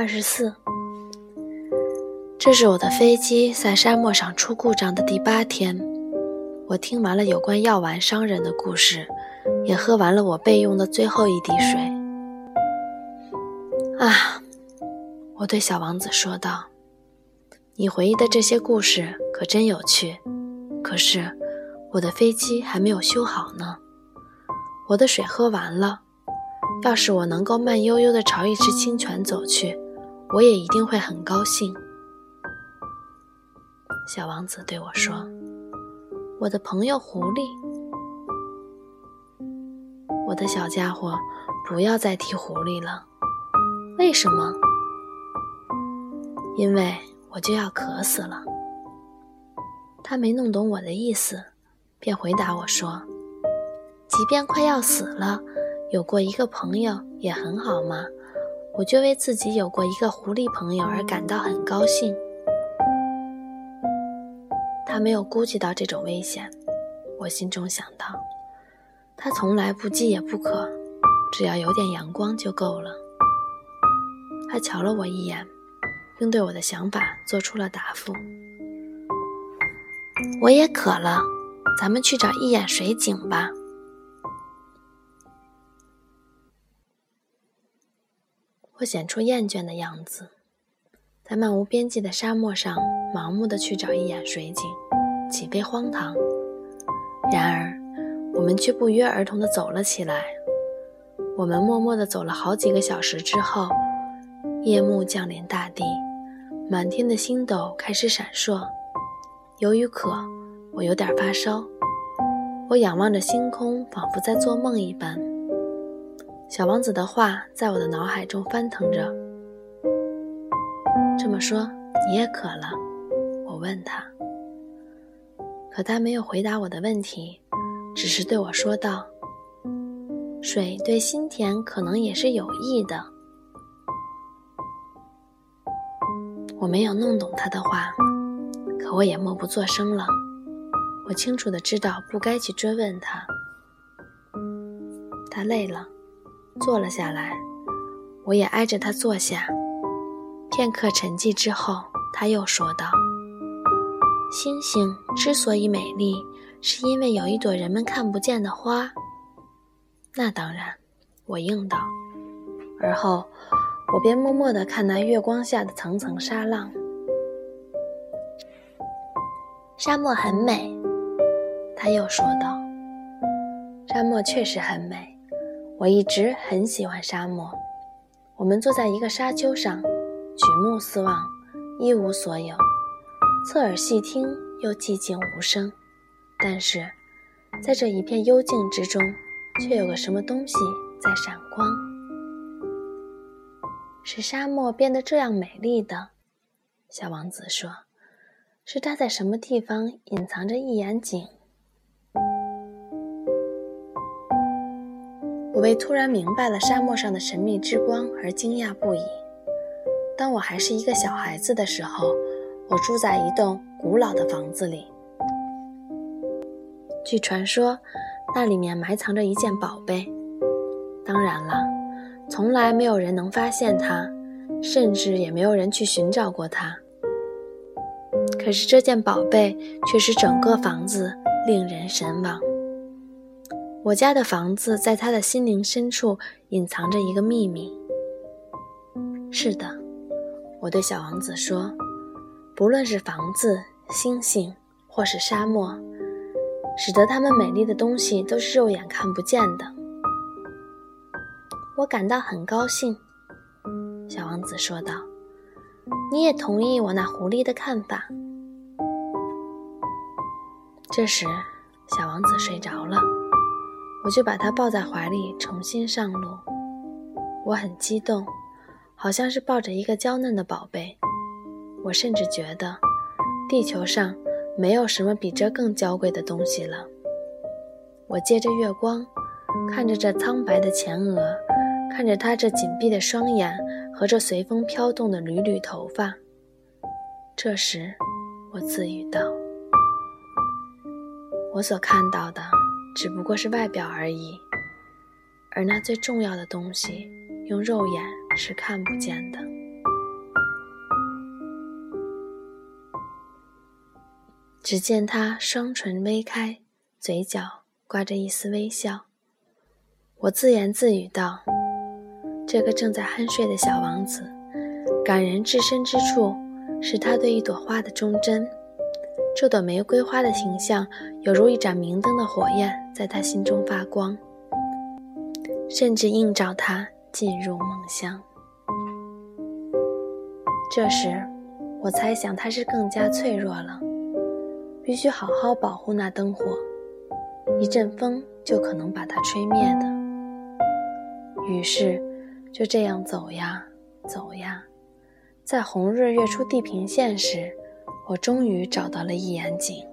二十四，这是我的飞机在沙漠上出故障的第八天。我听完了有关药丸商人的故事，也喝完了我备用的最后一滴水。啊，我对小王子说道：“你回忆的这些故事可真有趣。可是，我的飞机还没有修好呢。我的水喝完了。”要是我能够慢悠悠地朝一只清泉走去，我也一定会很高兴。”小王子对我说，“我的朋友狐狸，我的小家伙，不要再提狐狸了。为什么？因为我就要渴死了。”他没弄懂我的意思，便回答我说：“即便快要死了。”有过一个朋友也很好嘛，我就为自己有过一个狐狸朋友而感到很高兴。他没有估计到这种危险，我心中想到，他从来不饥也不渴，只要有点阳光就够了。他瞧了我一眼，并对我的想法做出了答复。我也渴了，咱们去找一眼水井吧。会显出厌倦的样子，在漫无边际的沙漠上盲目的去找一眼水井，岂非荒唐？然而，我们却不约而同的走了起来。我们默默的走了好几个小时之后，夜幕降临大地，满天的星斗开始闪烁。由于渴，我有点发烧。我仰望着星空，仿佛在做梦一般。小王子的话在我的脑海中翻腾着。这么说，你也渴了？我问他。可他没有回答我的问题，只是对我说道：“水对心田可能也是有益的。”我没有弄懂他的话，可我也默不作声了。我清楚的知道不该去追问他。他累了。坐了下来，我也挨着他坐下。片刻沉寂之后，他又说道：“星星之所以美丽，是因为有一朵人们看不见的花。”那当然，我应道。而后，我便默默地看那月光下的层层沙浪。沙漠很美，他又说道：“沙漠确实很美。”我一直很喜欢沙漠。我们坐在一个沙丘上，举目四望，一无所有；侧耳细听，又寂静无声。但是，在这一片幽静之中，却有个什么东西在闪光，使沙漠变得这样美丽的。小王子说：“是它在什么地方隐藏着一眼井？”我为突然明白了沙漠上的神秘之光而惊讶不已。当我还是一个小孩子的时候，我住在一栋古老的房子里。据传说，那里面埋藏着一件宝贝。当然了，从来没有人能发现它，甚至也没有人去寻找过它。可是这件宝贝却使整个房子令人神往。我家的房子在他的心灵深处隐藏着一个秘密。是的，我对小王子说：“不论是房子、星星，或是沙漠，使得它们美丽的东西都是肉眼看不见的。”我感到很高兴，小王子说道：“你也同意我那狐狸的看法？”这时，小王子睡着了。我就把他抱在怀里，重新上路。我很激动，好像是抱着一个娇嫩的宝贝。我甚至觉得，地球上没有什么比这更娇贵的东西了。我借着月光，看着这苍白的前额，看着他这紧闭的双眼和这随风飘动的缕缕头发。这时，我自语道：“我所看到的。”只不过是外表而已。而那最重要的东西用肉眼是看不见的。只见他双唇微开嘴角挂着一丝微笑。我自言自语道这个正在酣睡的小王子感人至深之处是他对一朵花的忠贞。这朵玫瑰花的形象，犹如一盏明灯的火焰，在他心中发光，甚至映照他进入梦乡。这时，我猜想他是更加脆弱了，必须好好保护那灯火，一阵风就可能把它吹灭的。”于是，就这样走呀走呀，在红日跃出地平线时，我终于找到了一眼井。